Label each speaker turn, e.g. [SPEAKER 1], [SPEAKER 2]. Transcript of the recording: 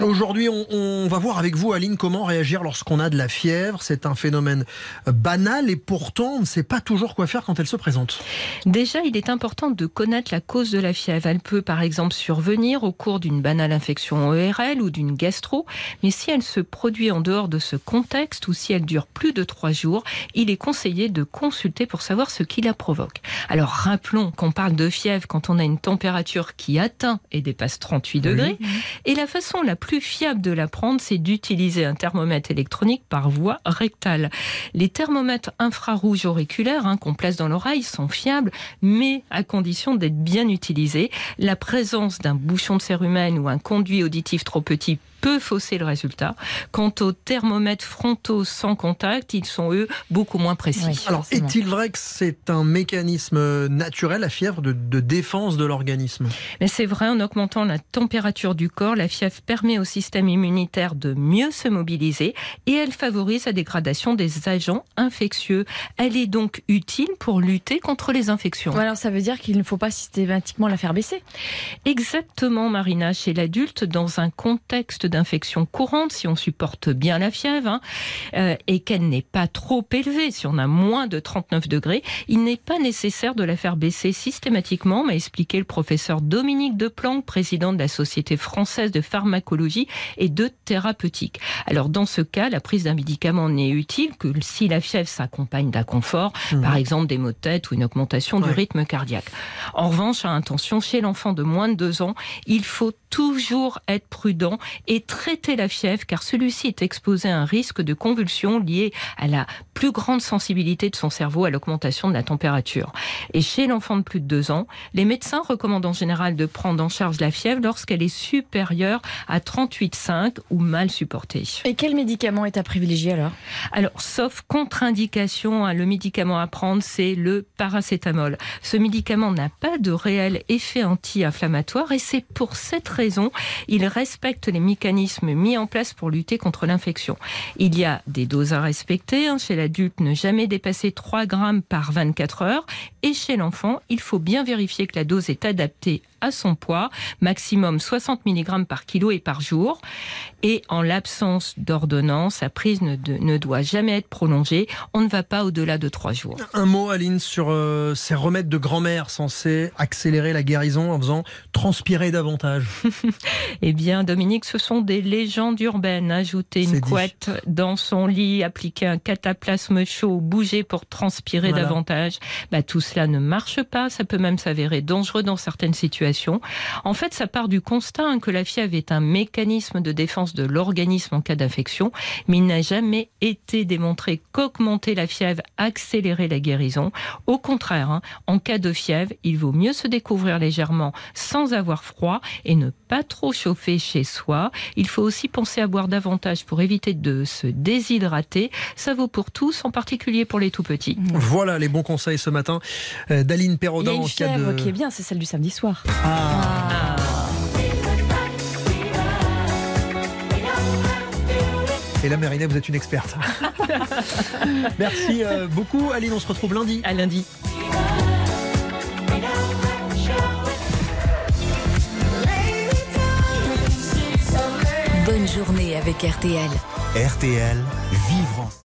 [SPEAKER 1] Aujourd'hui, on, on va voir avec vous, Aline, comment réagir lorsqu'on a de la fièvre. C'est un phénomène banal et pourtant, on ne sait pas toujours quoi faire quand elle se présente.
[SPEAKER 2] Déjà, il est important de connaître la cause de la fièvre. Elle peut par exemple survenir au cours d'une banale infection ORL ou d'une gastro, mais si elle se produit en dehors de ce contexte ou si elle dure plus de trois jours, il est conseillé de consulter pour savoir ce qui la provoque. Alors rappelons qu'on parle de fièvre quand on a une température qui atteint et dépasse 38 degrés, et la façon la plus fiable de la prendre, c'est d'utiliser un thermomètre électronique par voie rectale. Les thermomètres infrarouges auriculaires hein, qu'on place dans l'oreille sont fiables, mais à condition d'être bien utilisés. La présence d'un bouchon de cérumen ou un conduit auditif trop petit peut fausser le résultat. Quant aux thermomètres frontaux sans contact, ils sont eux beaucoup moins précis.
[SPEAKER 3] Oui.
[SPEAKER 1] Alors, est-il vrai que c'est un mécanisme naturel, la fièvre, de, de défense de l'organisme?
[SPEAKER 2] Mais c'est vrai, en augmentant la température du corps, la fièvre permet au système immunitaire de mieux se mobiliser et elle favorise la dégradation des agents infectieux. Elle est donc utile pour lutter contre les infections.
[SPEAKER 3] Alors ça veut dire qu'il ne faut pas systématiquement la faire baisser.
[SPEAKER 2] Exactement, Marina. Chez l'adulte, dans un contexte d'infection courante, si on supporte bien la fièvre hein, euh, et qu'elle n'est pas trop élevée, si on a moins de 39 degrés, il n'est pas nécessaire de la faire baisser systématiquement, m'a expliqué le professeur Dominique Deplanque, président de la Société française de pharmacologie et de thérapeutique. Alors, dans ce cas, la prise d'un médicament n'est utile que si la fièvre s'accompagne d'inconfort,
[SPEAKER 1] Mhm.
[SPEAKER 2] par exemple des maux de tête ou une augmentation du rythme cardiaque. En revanche, à attention, chez l'enfant de moins de deux ans, il faut toujours être prudent et traiter la fièvre car celui-ci est exposé à un risque de convulsion lié à la plus grande sensibilité de son cerveau à l'augmentation de la température. Et chez l'enfant de plus de deux ans, les médecins recommandent en général de prendre en charge la fièvre lorsqu'elle est supérieure à 38,5 ou mal supportée.
[SPEAKER 3] Et quel médicament est à privilégier alors?
[SPEAKER 2] Alors, sauf contre-indication, hein, le médicament à prendre, c'est le paracétamol. Ce médicament n'a pas de réel effet anti-inflammatoire et c'est pour cette raison, il respecte les mécanismes mis en place pour lutter contre l'infection. Il y a des doses à respecter. hein. Chez l'adulte, ne jamais dépasser 3 grammes par 24 heures. Et chez l'enfant, il faut bien vérifier que la dose est adaptée à son poids, maximum 60 mg par kilo et par jour. Et en l'absence d'ordonnance, sa prise ne, de- ne doit jamais être prolongée. On ne va pas au-delà de 3 jours.
[SPEAKER 1] Un mot, Aline, sur euh, ces remèdes de grand-mère censés accélérer la guérison en faisant transpirer davantage.
[SPEAKER 2] Eh bien, Dominique, ce sont des légendes urbaines. Ajouter une
[SPEAKER 1] dit.
[SPEAKER 2] couette dans son lit, appliquer un cataplasme chaud, bouger pour transpirer
[SPEAKER 1] Voilà.
[SPEAKER 2] davantage, bah, tout cela ne marche pas. Ça peut même s'avérer dangereux dans certaines situations. En fait, ça part du constat hein, que la fièvre est un mécanisme de défense de l'organisme en cas d'infection, mais il n'a jamais été démontré qu'augmenter la fièvre accélérait la guérison. Au contraire, hein, en cas de fièvre, il vaut mieux se découvrir légèrement sans avoir froid et ne pas trop chauffer chez soi. Il faut aussi penser à boire davantage pour éviter de se déshydrater. Ça vaut pour tous, en particulier pour les tout petits.
[SPEAKER 1] Voilà les bons conseils ce matin euh, d'Aline
[SPEAKER 3] Il y a une fièvre
[SPEAKER 1] de...
[SPEAKER 3] qui est bien, c'est celle du samedi soir.
[SPEAKER 1] Ah. Et là, Mérina, vous êtes une experte. Merci euh, beaucoup, Aline. On se retrouve lundi.
[SPEAKER 2] À lundi.
[SPEAKER 3] Bonne journée avec RTL.
[SPEAKER 4] RTL, vivre en